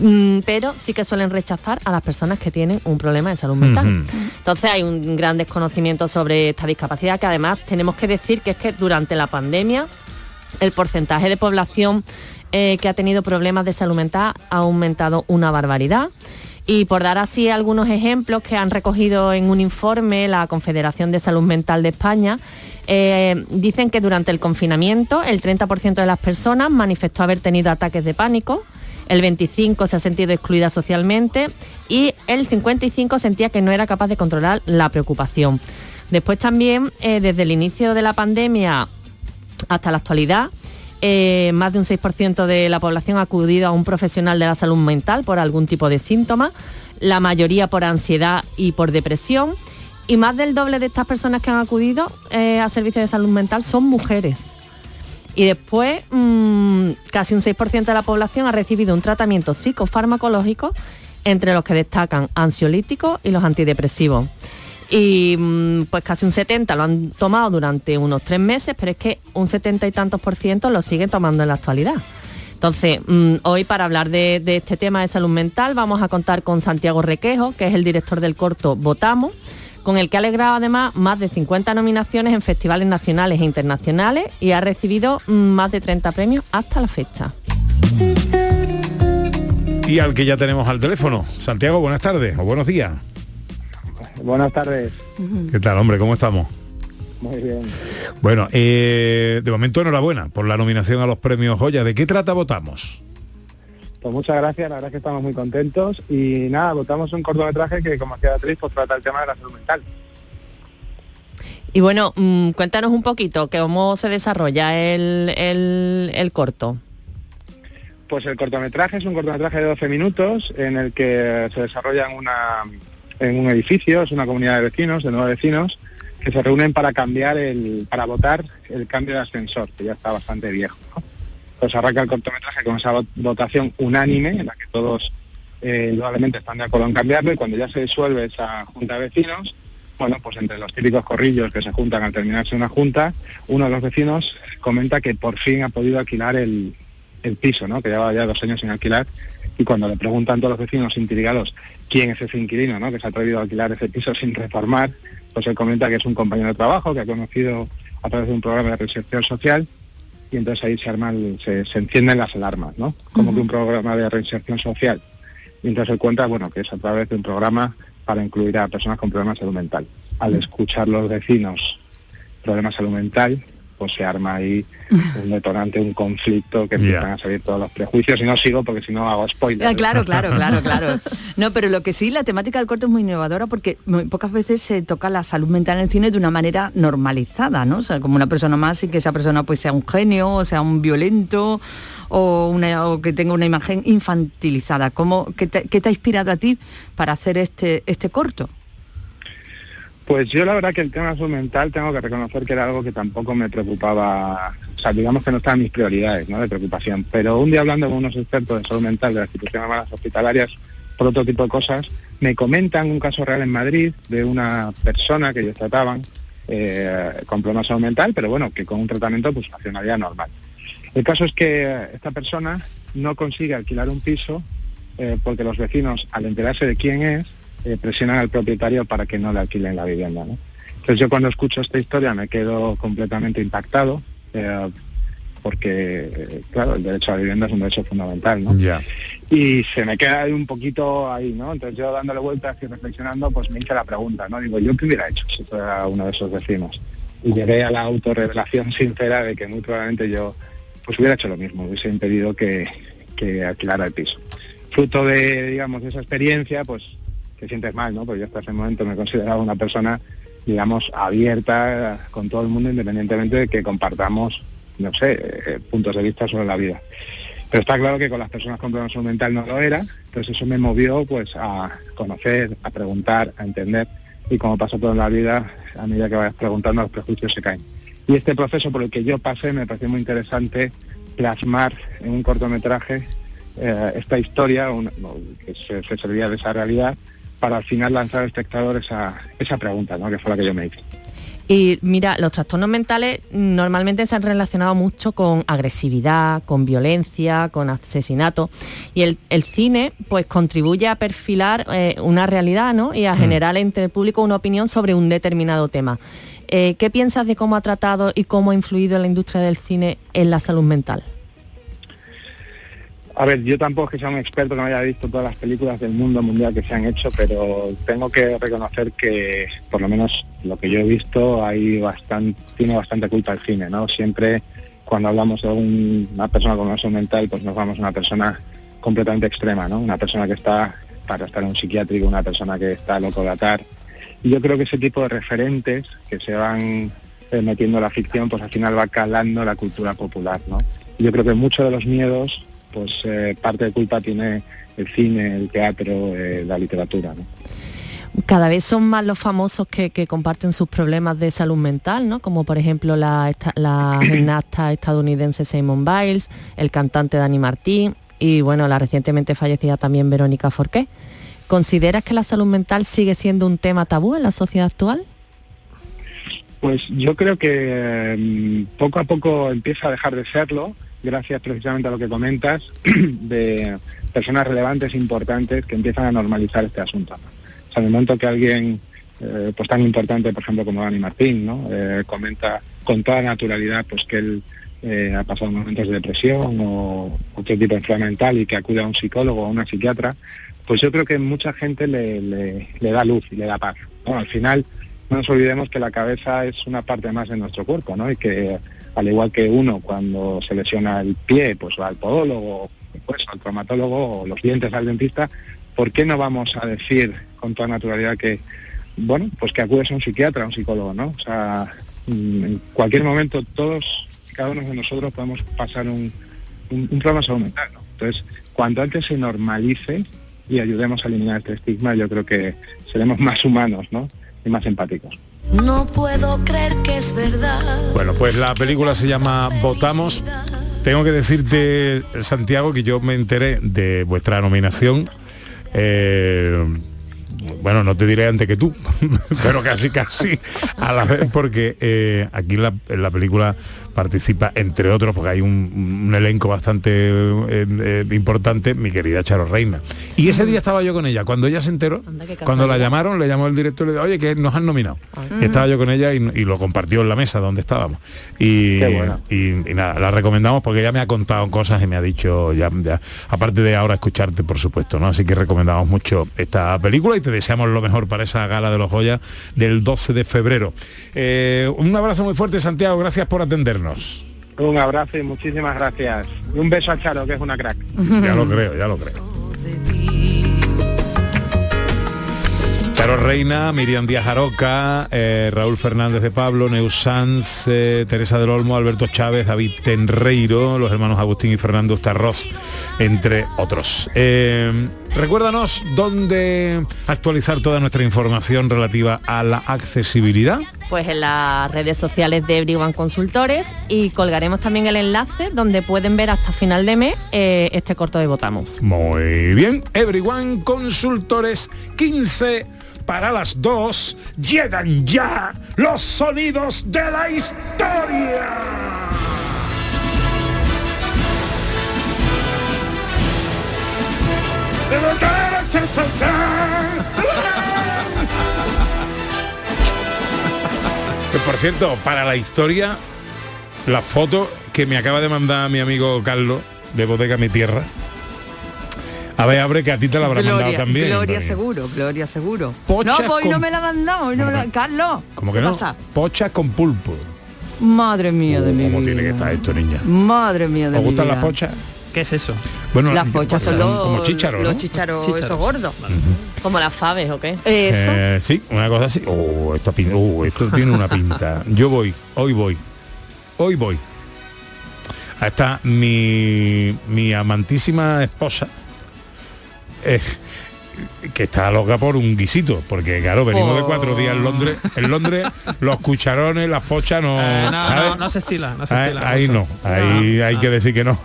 Mm, pero sí que suelen rechazar a las personas que tienen un problema de salud mental. Entonces hay un gran desconocimiento sobre esta discapacidad que además tenemos que decir que es que durante la pandemia el porcentaje de población eh, que ha tenido problemas de salud mental ha aumentado una barbaridad. Y por dar así algunos ejemplos que han recogido en un informe la Confederación de Salud Mental de España, eh, dicen que durante el confinamiento el 30% de las personas manifestó haber tenido ataques de pánico, el 25% se ha sentido excluida socialmente y el 55% sentía que no era capaz de controlar la preocupación. Después también, eh, desde el inicio de la pandemia hasta la actualidad, eh, más de un 6% de la población ha acudido a un profesional de la salud mental por algún tipo de síntoma, la mayoría por ansiedad y por depresión, y más del doble de estas personas que han acudido eh, a servicios de salud mental son mujeres. Y después, mm, casi un 6% de la población ha recibido un tratamiento psicofarmacológico, entre los que destacan ansiolíticos y los antidepresivos y mm, pues casi un 70 lo han tomado durante unos tres meses, pero es que un 70 y tantos por ciento lo siguen tomando en la actualidad. Entonces, mm, hoy para hablar de, de este tema de salud mental vamos a contar con Santiago Requejo, que es el director del corto Votamos, con el que ha alegrado además más de 50 nominaciones en festivales nacionales e internacionales y ha recibido más de 30 premios hasta la fecha. Y al que ya tenemos al teléfono. Santiago, buenas tardes o buenos días. Buenas tardes. ¿Qué tal, hombre? ¿Cómo estamos? Muy bien. Bueno, eh, de momento enhorabuena por la nominación a los premios Joya. ¿De qué trata Votamos? Pues muchas gracias, la verdad es que estamos muy contentos y nada, votamos un cortometraje que como hacía Beatriz, pues trata el tema de la salud mental. Y bueno, mm, cuéntanos un poquito cómo se desarrolla el, el- el corto. Pues el cortometraje es un cortometraje de 12 minutos en el que se desarrolla en, una, en un edificio, es una comunidad de vecinos, de nueve vecinos, que se reúnen para cambiar el, para votar el cambio de ascensor, que ya está bastante viejo. ¿no? Pues arranca el cortometraje con esa vot- votación unánime en la que todos eh, están de acuerdo en cambiarlo y cuando ya se disuelve esa junta de vecinos, bueno, pues entre los típicos corrillos que se juntan al terminarse una junta, uno de los vecinos comenta que por fin ha podido alquilar el, el piso, ¿no? Que llevaba ya dos años sin alquilar y cuando le preguntan todos los vecinos intrigados quién es ese inquilino, ¿no? Que se ha atrevido a alquilar ese piso sin reformar, pues él comenta que es un compañero de trabajo que ha conocido a través de un programa de reinserción social y entonces ahí se arman, se, se encienden las alarmas, ¿no? Como que un programa de reinserción social. Y entonces él cuenta, bueno, que es a través de un programa para incluir a personas con problemas de salud mental. Al escuchar los vecinos problemas de salud mental, pues se arma ahí un detonante, un conflicto que empiezan a salir todos los prejuicios y no sigo porque si no hago spoilers. Ah, claro, claro, claro, claro. No, pero lo que sí, la temática del corto es muy innovadora porque muy pocas veces se toca la salud mental en el cine de una manera normalizada, ¿no? O sea, como una persona más y que esa persona pues sea un genio, o sea un violento o, una, o que tenga una imagen infantilizada. ¿Cómo, qué, te, qué te ha inspirado a ti para hacer este, este corto? Pues yo la verdad que el tema de salud mental tengo que reconocer que era algo que tampoco me preocupaba, o sea, digamos que no estaba en mis prioridades, ¿no? De preocupación. Pero un día hablando con unos expertos de salud mental de las instituciones hermanas hospitalarias por otro tipo de cosas, me comentan un caso real en Madrid de una persona que ellos trataban eh, con problemas de salud mental, pero bueno, que con un tratamiento pues funcionaría normal. El caso es que eh, esta persona no consigue alquilar un piso eh, porque los vecinos, al enterarse de quién es, eh, presionan al propietario para que no le alquilen la vivienda. ¿no? Entonces yo cuando escucho esta historia me quedo completamente impactado, eh, porque, eh, claro, el derecho a la vivienda es un derecho fundamental, ¿no? Y se me queda ahí un poquito ahí, ¿no? Entonces yo dándole vueltas y reflexionando, pues me hice la pregunta, ¿no? Digo, ¿yo qué hubiera hecho si fuera uno de esos vecinos? Y llegué a la autorrevelación sincera de que muy probablemente yo pues hubiera hecho lo mismo, hubiese impedido que, que alquilara el piso. Fruto de, digamos, de esa experiencia, pues te sientes mal, ¿no? Porque yo hasta ese momento me consideraba una persona, digamos, abierta con todo el mundo, independientemente de que compartamos, no sé, eh, puntos de vista sobre la vida. Pero está claro que con las personas con problemas mental no lo era, entonces eso me movió pues a conocer, a preguntar, a entender y como pasa toda la vida, a medida que vayas preguntando los prejuicios se caen. Y este proceso por el que yo pasé me pareció muy interesante plasmar en un cortometraje eh, esta historia que se, se servía de esa realidad para al final lanzar al espectador esa, esa pregunta, ¿no? que fue la que yo me hice. Y mira, los trastornos mentales normalmente se han relacionado mucho con agresividad, con violencia, con asesinato. Y el, el cine pues contribuye a perfilar eh, una realidad ¿no? y a generar entre el público una opinión sobre un determinado tema. Eh, ¿Qué piensas de cómo ha tratado y cómo ha influido la industria del cine en la salud mental? A ver, yo tampoco es que sea un experto que no haya visto todas las películas del mundo mundial que se han hecho, pero tengo que reconocer que, por lo menos lo que yo he visto, hay bastante, tiene bastante culpa el cine, ¿no? Siempre cuando hablamos de un- una persona con salud mental, pues nos vamos a una persona completamente extrema, ¿no? Una persona que está para estar en un psiquiátrico, una persona que está loco de atar. Y yo creo que ese tipo de referentes que se van eh, metiendo en la ficción, pues al final va calando la cultura popular, ¿no? Yo creo que muchos de los miedos pues eh, parte de culpa tiene el cine, el teatro, eh, la literatura. ¿no? Cada vez son más los famosos que, que comparten sus problemas de salud mental, ¿no? Como por ejemplo la, esta- la gimnasta estadounidense Simone Biles, el cantante Dani Martín y bueno, la recientemente fallecida también Verónica Forqué. ¿Consideras que la salud mental sigue siendo un tema tabú en la sociedad actual? Pues yo creo que mm, poco a poco empieza a dejar de serlo, gracias precisamente a lo que comentas, de personas relevantes, importantes, que empiezan a normalizar este asunto. O sea, en el momento que alguien eh, pues tan importante, por ejemplo, como Dani Martín, ¿no? Eh, comenta con toda naturalidad pues que él eh, ha pasado momentos de depresión o cualquier tipo de enfermedad mental y que acude a un psicólogo o a una psiquiatra, pues yo creo que mucha gente le, le- le da luz y le da paz. ¿no? Al final, no nos olvidemos que la cabeza es una parte más de nuestro cuerpo, ¿no? Y que al igual que uno cuando se lesiona el pie, pues va al podólogo, pues al traumatólogo o los dientes al dentista, ¿por qué no vamos a decir con toda naturalidad que, bueno, pues que acudes a un psiquiatra, a un psicólogo, ¿no? O sea, mm, en cualquier momento todos, cada uno de nosotros podemos pasar un, un, un problema salud mental, ¿no? Entonces, cuanto antes se normalice y ayudemos a eliminar este estigma, yo creo que seremos más humanos, ¿no? Y más empáticos. No puedo creer que es verdad. Bueno, pues la película se llama Votamos. Tengo que decirte, Santiago, que yo me enteré de vuestra nominación. eh, bueno, no te diré antes que tú, pero casi casi a la vez, porque eh, aquí en la, película participa, entre otros, porque hay un, un elenco bastante eh, eh, importante, mi querida Charo Reina. Y ese día estaba yo con ella, cuando ella se enteró, cuando la llamaron, le llamó el director y le dijo, oye, que nos han nominado. Y estaba yo con ella y, y lo compartió en la mesa donde estábamos. Y, bueno. y, y nada, la recomendamos porque ella me ha contado cosas y me ha dicho, ya, ya, aparte de ahora escucharte, por supuesto, ¿no? Así que recomendamos mucho esta película y te deseamos lo mejor para esa gala de los Goya del 12 de febrero. Eh, un abrazo muy fuerte, Santiago, gracias por atendernos. Un abrazo y muchísimas gracias. Y un beso a Charo, que es una crack. Ya lo creo, ya lo creo. Charo Reina, Miriam Díaz Aroca, eh, Raúl Fernández de Pablo, Neus Sanz, eh, Teresa del Olmo, Alberto Chávez, David Tenreiro, los hermanos Agustín y Fernando Starroz, entre otros. Eh, recuérdanos dónde actualizar toda nuestra información relativa a la accesibilidad. Pues en las redes sociales de Everyone Consultores y colgaremos también el enlace donde pueden ver hasta final de mes eh, este corto de Votamos. Muy bien, Everyone Consultores 15 para las 2 llegan ya los sonidos de la historia. Que por cierto, para la historia, la foto que me acaba de mandar mi amigo Carlos de Bodega Mi Tierra. A ver, abre que a ti te la habrá mandado también. Gloria seguro, Gloria seguro. Pochas no, pues hoy con- no me la mandamos, hoy no me la... Carlos, Como que ¿qué no? pasa? Pocha con pulpo. Madre mía de mi ¿Cómo vida. tiene que estar esto, niña? Madre mía de ¿Os mi gustan vida. las pochas? ¿Qué es eso? Bueno, Las pochas son los, como chícharos, los ¿no? chícharos, Chícharos. esos gordos. Como las faves, ¿o qué? Eso. Eh, sí, una cosa así. Oh, esto, oh, esto tiene una pinta. Yo voy, hoy voy, hoy voy. Ahí está mi, mi amantísima esposa, eh, que está loca por un guisito, porque claro, venimos de cuatro días en Londres. En Londres los cucharones, las pochas no... Eh, no, ¿sabes? no, no se estila, no se Ahí, estila. ahí no, ahí hay no. que decir que no.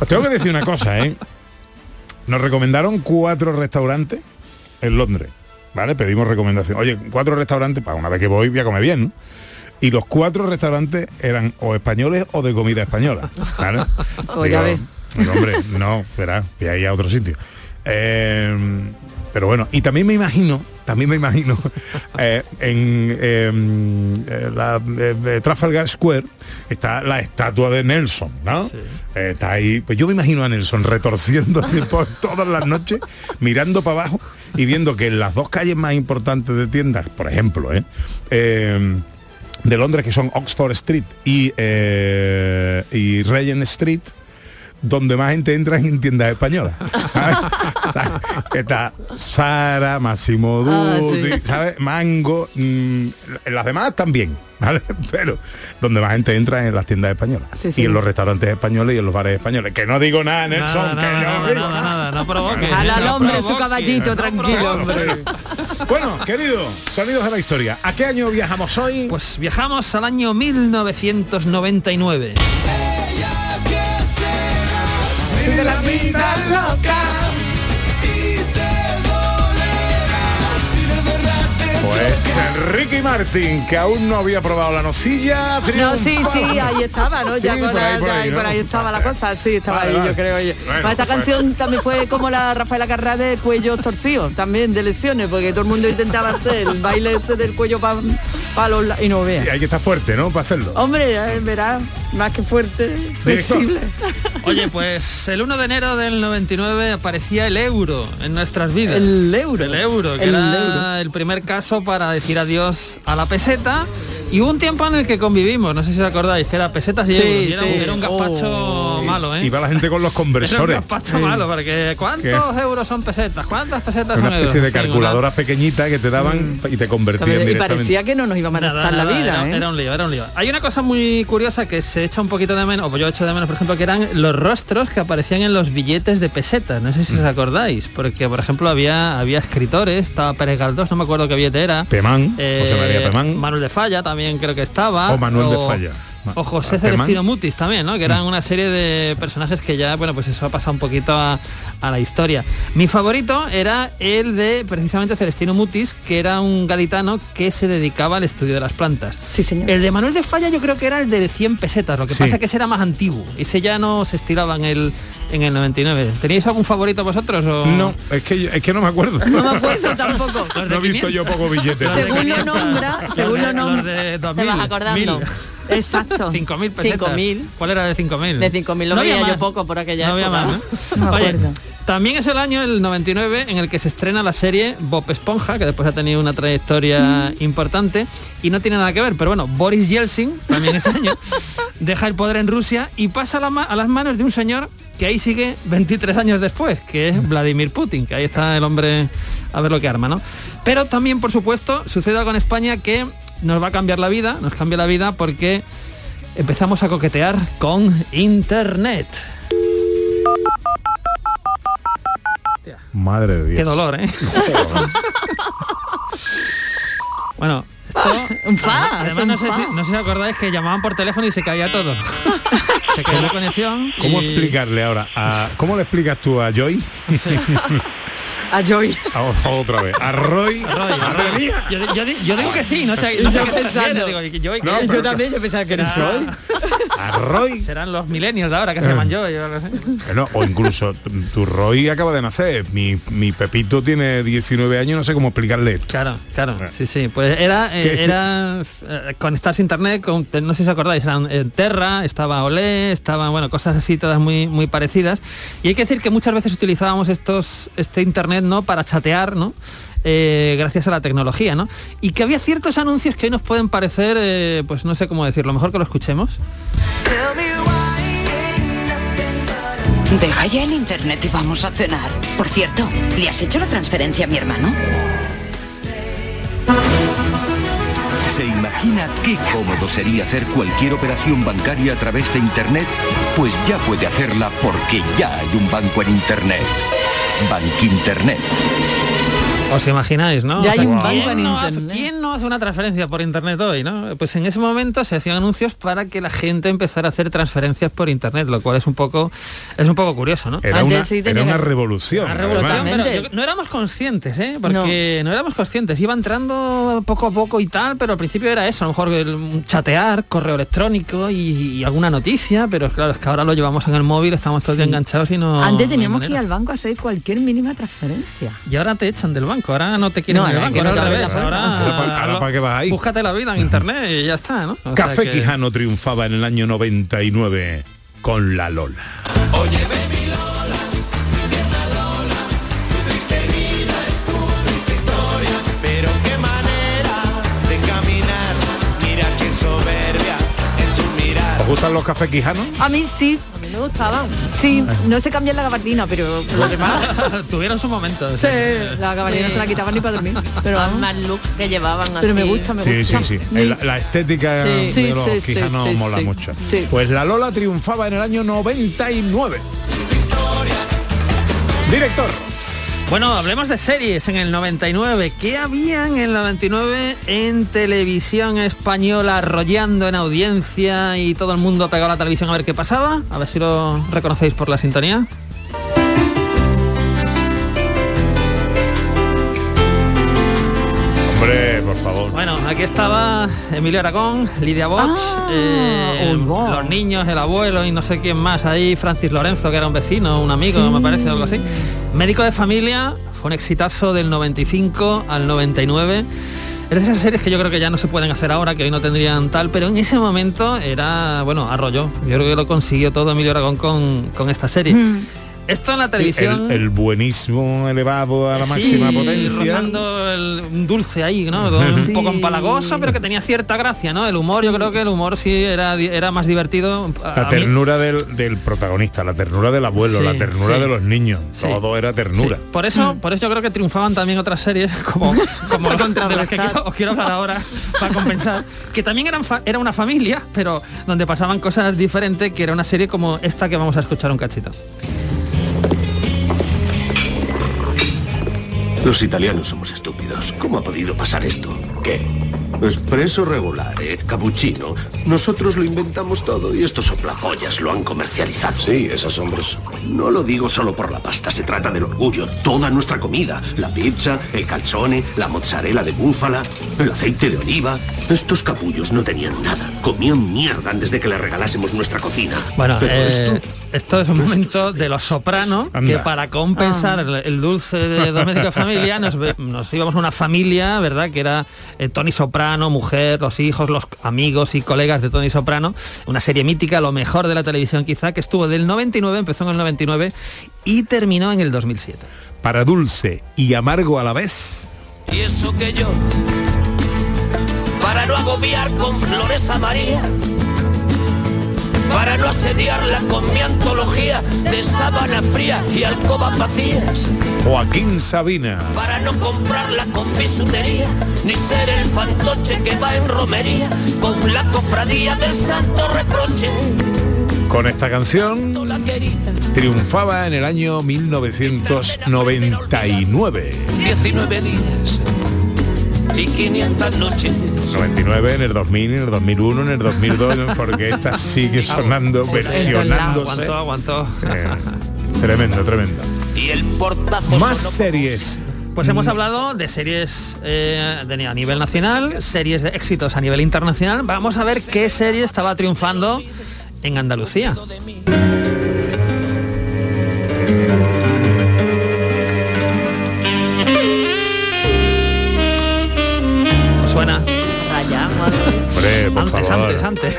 Os tengo que decir una cosa, ¿eh? Nos recomendaron cuatro restaurantes en Londres, ¿vale? Pedimos recomendación. Oye, cuatro restaurantes, para una vez que voy voy a comer bien, ¿no? Y los cuatro restaurantes eran o españoles o de comida española, ¿vale? Ya ves. digo, hombre, no, verá, y ahí a otro sitio. Eh, pero bueno, y también me imagino, también me imagino, eh, en eh, eh, la eh, Trafalgar Square está la estatua de Nelson, ¿no? Eh, está ahí, pues yo me imagino a Nelson retorciéndose por todas las noches, mirando para abajo y viendo que en las dos calles más importantes de tiendas, por ejemplo, ¿eh? Eh, de Londres, que son Oxford Street y, y Regent Street, donde más gente entra es en tiendas españolas. Está Sara, Massimo Ah, Dutti, sí. ¿sabes? Mango, mm, las demás también, ¿vale? Pero donde más gente entra es en las tiendas españolas. Sí, sí. Y en los restaurantes españoles y en los bares españoles. Que no digo nada, Nelson, Nada, que nada, no nada, digo nada, nada, no provoques. Al hombre su provoques, caballito, no tranquilo, hombre. Bueno, querido, sonidos de la historia. ¿A qué año viajamos hoy? Pues viajamos al año 1999. De la vida loca Pues Enrique Martín, que aún no había probado la nocilla. No, sí, sí, ahí estaba, ¿no? Ya Sí, con por ahí, por ya ahí, ahí, ¿no? por ahí estaba la cosa, sí, estaba Vale, ahí, vale. yo creo. Bueno, esta pues- canción también fue como la Rafaela Carrá de cuello torcido, también de lesiones, porque todo el mundo intentaba hacer el baile ese del cuello para los la- y no Y vea. hay que estar fuerte, ¿no? Para hacerlo. Hombre, eh, verás, más que fuerte, flexible. Oye, pues el 1 de enero del 99 aparecía el euro en nuestras vidas. El euro. El euro, que El era euro. el primer caso para decir adiós a la peseta. Y hubo un tiempo en el que convivimos, no sé si os acordáis, que era pesetas y Sí, euros. Y era, un- sí. era un gazpacho malo, ¿eh? Y va la gente con los Era un conversores. malo, porque ¿cuántos euros son pesetas? ¿Cuántas pesetas Una son euros? especie de En fin, una- calculadora pequeñita que te daban y te convertían Y directamente. parecía que no nos íbamos a Nada, gastar la nada, vida, era, ¿eh? era un lío, era un lío. Hay una cosa muy curiosa que se echa un poquito de menos, o yo echo de menos, por ejemplo, que eran los rostros que aparecían en los billetes de peseta. No sé si os Mm. acordáis, porque por ejemplo había había escritores, estaba Pérez Galdós, no me acuerdo qué billete era. Pemán, Eh, José María Pemán. Manuel de Falla también creo que estaba. O Manuel de Falla. O José. Celestino Mutis también, ¿no? Que eran una serie de personajes que ya, bueno, pues eso ha pasado un poquito a, a la historia. Mi favorito era el de precisamente Celestino Mutis, que era un gaditano que se dedicaba al estudio de las plantas. Sí, señor. El de Manuel de Falla yo creo que era el de 100 pesetas, lo que Sí. pasa que ese era más antiguo. Ese ya no se estiraba en el, en el 99. ¿Teníais algún favorito vosotros? O... No, es que, es que no me acuerdo. No me acuerdo tampoco. No he visto 500. yo pocos billetes. Según lo nombra, según lo nombra. de 2000, Te vas acordando. 1000. Exacto. 5.000 pesetas. 5.000. ¿Cuál era de 5.000? De 5.000 lo No había veía yo poco por aquella No había más, ¿no? Oye, también es el año, el 99, en el que se estrena la serie Bob Esponja, que después ha tenido una trayectoria importante y no tiene nada que ver, pero bueno, Boris Yeltsin, también ese año, deja el poder en Rusia y pasa a, la ma- a las manos de un señor que ahí sigue 23 años después, que es Vladimir Putin, que ahí está el hombre a ver lo que arma, ¿no? Pero también, por supuesto, sucede algo en España que nos va a cambiar la vida, nos cambia la vida porque empezamos a coquetear con Internet. Madre de Dios. Qué dolor, ¿eh? bueno, esto... Un fa, Además, un no sé, fa. si, no sé si acordáis que llamaban por teléfono y se caía todo. se caía la conexión. ¿Cómo y- explicarle ahora? a- ¿Cómo le explicas tú a Joy? A Joy. A- Otra vez. A Roy. Roy, Roy. mía. Yo, yo yo digo que sí, no sé, Yo a qué se pensando. digo, yo, también yo pensaba que era Joy. A Roy. Serán los milenios de ahora que se llaman yo. yo no sé. Bueno, o incluso tu Roy acaba de nacer. Mi, mi Pepito tiene 19 años, no sé cómo explicarle esto. Claro, claro, sí, sí. Pues era, eh, era eh, conectarse a internet, con, no sé si os acordáis, eran el Terra, estaba Olé, estaban, bueno, cosas así todas muy, muy parecidas. Y hay que decir que muchas veces utilizábamos estos, este internet, ¿no? Para chatear, ¿no? Eh, gracias a la tecnología, ¿no? Y que había ciertos anuncios que hoy nos pueden parecer, eh, pues no sé cómo decirlo, mejor que lo escuchemos. Deja ya el internet y vamos a cenar. Por cierto, ¿le has hecho la transferencia a mi hermano? ¿Se imagina qué cómodo sería hacer cualquier operación bancaria a través de Internet? Pues ya puede hacerla porque ya hay un banco en Internet. Bankinternet. Os imagináis, ¿no? Ya hay un ¿quién banco en no hace-. ¿Quién no hace una transferencia por internet hoy, no? Pues en ese momento se hacían anuncios para que la gente empezara a hacer transferencias por internet, lo cual es un poco es un poco curioso, ¿no? Era una, era una revolución. Una revolución, además. pero yo- no éramos conscientes, ¿eh? Porque no. éramos conscientes. Iba entrando poco a poco y tal, pero al principio era eso, a lo mejor el chatear, correo electrónico y, y alguna noticia, pero claro, es que ahora lo llevamos en el móvil, estamos todos el día enganchados y no. Antes no teníamos que ir al banco a hacer cualquier mínima transferencia. Y ahora te echan del banco, ahora no te quieren No, en el ahora banco, que no ahora al revés, puerta. ahora, qué vas ahí. Búscate la vida en internet y ya está, ¿no? O Café que- Quijano triunfaba en el año 99 con la Lola. Oye, baby Lola, tierna Lola, tu triste vida es tu triste historia. Pero qué manera de caminar, mira qué soberbia en su mirar. ¿Os gustan los cafés Quijano? A mí sí. Me gustaban. Sí, no se cambia la gabardina, pero lo demás. Tuvieron su momento. Sí, la gabardina Sí. se la quitaban ni para dormir. Pero, Más- más look que llevaban pero me gusta, me Sí, sí, gusta. sí. La, estética Sí. de los sí, sí, mola sí. mucho. Sí. Pues la Lola triunfaba en el año 99. Director. Bueno, hablemos de series en el 99. ¿Qué había en el 99 en televisión española arrollando en audiencia y todo el mundo pegado a la televisión a ver qué pasaba? A ver si lo reconocéis por la sintonía. Hombre, por favor. Bueno, aquí estaba Emilio Aragón, Lidia Boch, Ah, eh, los niños, el abuelo y no sé quién más ahí, Francis Lorenzo, que era un vecino, un amigo, Sí. me parece, algo así. Médico de familia, fue un exitazo del 95 al 99. Es de esas series que yo creo que ya no se pueden hacer ahora, que hoy no tendrían tal, pero en ese momento era, bueno, arrolló. Yo creo que lo consiguió todo Emilio Aragón con, con esta serie. Mm. Esto en la televisión... El, el buenismo elevado a la Sí, máxima potencia. rozando el, un dulce ahí, ¿no? Un poco empalagoso, pero que tenía cierta gracia, ¿no? El humor, yo creo que el humor sí era, era más divertido. A- La a ternura del, del protagonista, la ternura del abuelo, Sí, la ternura sí. de los niños. Sí. Todo era ternura. Sí, Por eso, por eso yo creo que triunfaban también otras series como, como de las que quiero- os quiero hablar ahora para compensar, que también eran fa- era una familia, pero donde pasaban cosas diferentes, que era una serie como esta que vamos a escuchar un cachito. Los italianos somos estúpidos. ¿Cómo ha podido pasar esto? ¿Qué? Espresso regular, ¿eh? Cappuccino. Nosotros lo inventamos todo y estos soplapollas lo han comercializado. Sí, es asombroso. No lo digo solo por la pasta, se trata del orgullo. Toda nuestra comida. La pizza, el calzone, la mozzarella de búfala, el aceite de oliva. Estos capullos no tenían nada. Comían mierda antes de que les regalásemos nuestra cocina. Bueno, Pero eh, esto... esto es un momento de los sopranos que para compensar el, el dulce de doméstico de familia nos, íbamos a una familia, ¿verdad? Que era eh, Tony Soprano, mujer, los hijos, los amigos y colegas de Tony Soprano, una serie mítica, lo mejor de la televisión quizá, que estuvo del 99, empezó en el 99 y terminó en el 2007. Para dulce y amargo a la vez. Y eso que yo, para no agobiar con flores a María, para no asediarla con mi antología de sábana fría y alcobas vacías, Joaquín Sabina. para no comprarla con bisutería, ni ser el fantoche que va en romería con la cofradía del santo reproche. con esta canción triunfaba en el año 1999. 19 días y 500 noches. 99, en el 2000, en el 2001, en el 2002, porque esta sigue sonando, versionándose. Aguantó, aguantó. Eh, tremendo, tremendo. Y el portazo Más series. Pues hemos hablado de series eh, de, a nivel nacional, series de éxitos a nivel internacional. Vamos a ver qué serie estaba triunfando en Andalucía. Por Antes, favor. antes, antes.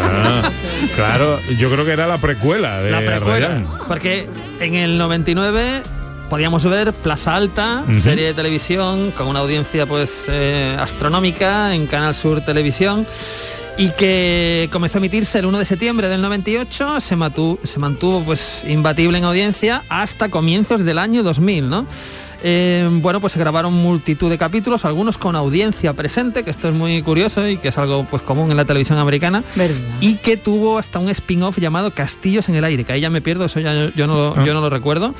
Ah, claro, yo creo que era la precuela de La precuela. Arrayán. Porque en el 99 podíamos ver Plaza Alta, serie de televisión con una audiencia pues eh, astronómica en Canal Sur Televisión y que comenzó a emitirse el 1 de septiembre del 98, se, matu- se mantuvo pues imbatible en audiencia hasta comienzos del año 2000, ¿no? Eh, bueno, pues se grabaron multitud de capítulos, algunos con audiencia presente, que esto es muy curioso y que es algo pues común en la televisión americana, y que tuvo hasta un spin-off llamado Castillos en el aire, que ahí ya me pierdo, eso ya yo, yo no, Ah. yo no lo recuerdo.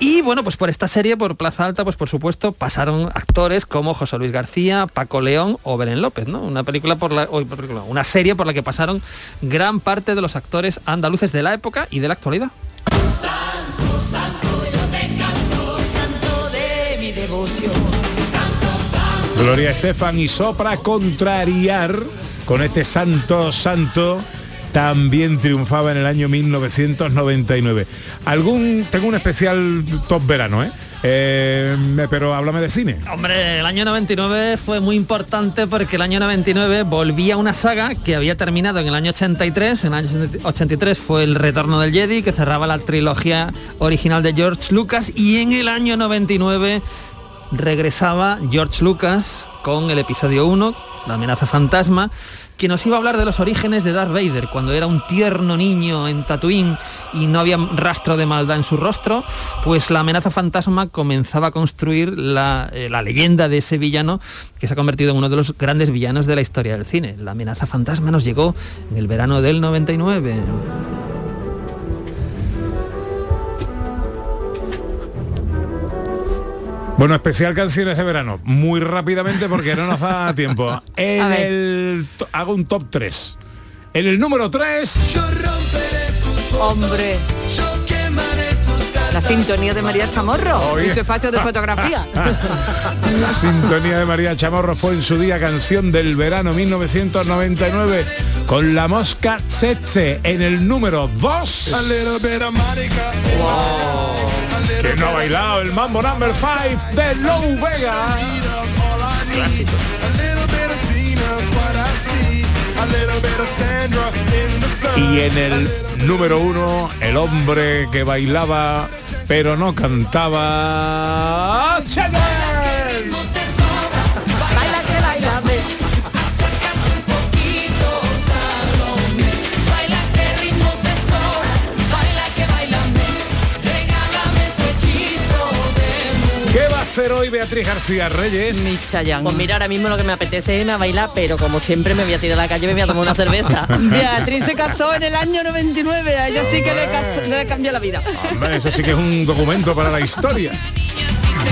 Y bueno, pues por esta serie, por Plaza Alta, pues por supuesto pasaron actores como José Luis García, Paco León o Belén López, ¿no? Una película por la, una serie por la que pasaron gran parte de los actores andaluces de la época y de la actualidad. Santo, santo, devoción. Gloria Estefan y Sopra contrariar con este Santo Santo también triunfaba en el año 1999. Algún tengo un especial top verano, ¿eh? Eh, pero háblame de cine. Hombre, el año 99 fue muy importante porque el año 99 volvía una saga que había terminado en el año 83. En el año 83 fue el Retorno del Jedi, que cerraba la trilogía original de George Lucas. Y en el año 99 regresaba George Lucas con el episodio 1, La amenaza fantasma, que nos iba a hablar de los orígenes de Darth Vader, cuando era un tierno niño en Tatooine y no había rastro de maldad en su rostro, pues la amenaza fantasma comenzaba a construir la, eh, la leyenda de ese villano que se ha convertido en uno de los grandes villanos de la historia del cine. La amenaza fantasma nos llegó en el verano del 99. Bueno, especial canciones de verano, muy rápidamente porque no nos da tiempo. En el hago un top 3. En el número 3, Hombre. La sintonía de María Chamorro Oye. y su espacio de fotografía. la sintonía de María Chamorro fue en su día canción del verano 1999 con la mosca Tsetse en el número 2. Que no ha bailado el mambo number 5 de Low Vega. Y en el número uno, el hombre que bailaba pero no cantaba. ¿Qué va a hacer hoy Beatriz García Reyes? Pues mira, ahora mismo lo que me apetece es a bailar, pero como siempre me voy a tirar a la calle y me voy a tomar una cerveza. Beatriz se casó en el año 99, a ella sí que le, le cambió la vida. Hombre, eso sí que es un documento para la historia.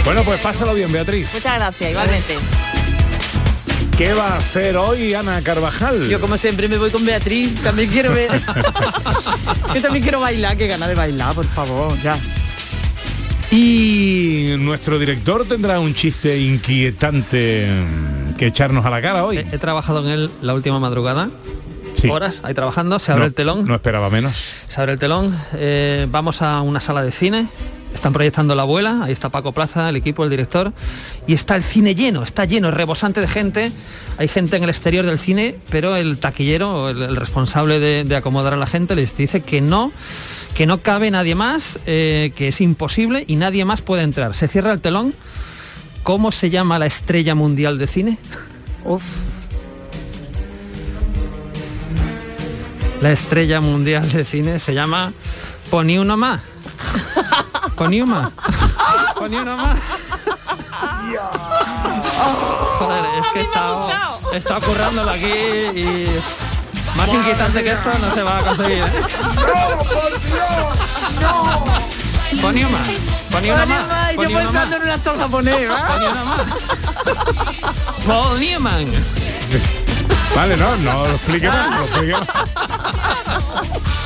Bueno, pues pásalo bien, Beatriz. Muchas gracias, igualmente. ¿Qué va a hacer hoy Ana Carvajal? Yo como siempre me voy con Beatriz, también quiero ver. Yo también quiero bailar, qué gana de bailar, por favor, ya. Y nuestro director tendrá un chiste inquietante que echarnos a la cara hoy. He, he trabajado en él la última madrugada. Sí. Horas ahí trabajando, se abre No, el telón. No esperaba menos. Se abre el telón, eh, vamos a una sala de cine, están proyectando La Abuela, ahí está Paco Plaza, el equipo, el director, y está el cine lleno, está lleno, rebosante de gente, hay gente en el exterior del cine, pero el taquillero, el, el responsable de, de acomodar a la gente, les dice que no, que no cabe nadie más, eh, que es imposible y nadie más puede entrar. Se cierra el telón. ¿Cómo se llama la estrella mundial de cine? Uf. La estrella mundial de cine se llama Poni uno más. Poni uno más. Poni uno más. Joder, es que he estado, he estado currándolo aquí y Más inquietante que esto no se va a conseguir. ¿eh? ¡No, por Dios! ¡No! Ponía más. Ponía una más. Yo ponía una pensando más. en un actor japonés. Ponía una más. Paul Newman. Vale, no, no lo explique más, no lo explique más.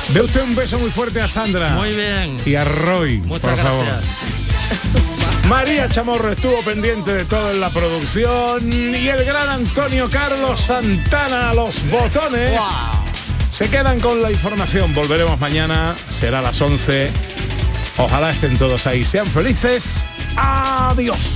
De usted un beso muy fuerte a Sandra. Muy bien. Y a Roy, Muchas por favor. gracias. María Chamorro estuvo pendiente de todo en la producción y el gran Antonio Carlos Santana a los botones. Se quedan con la información. Volveremos mañana, será a las 11. Ojalá estén todos ahí. Sean felices. Adiós.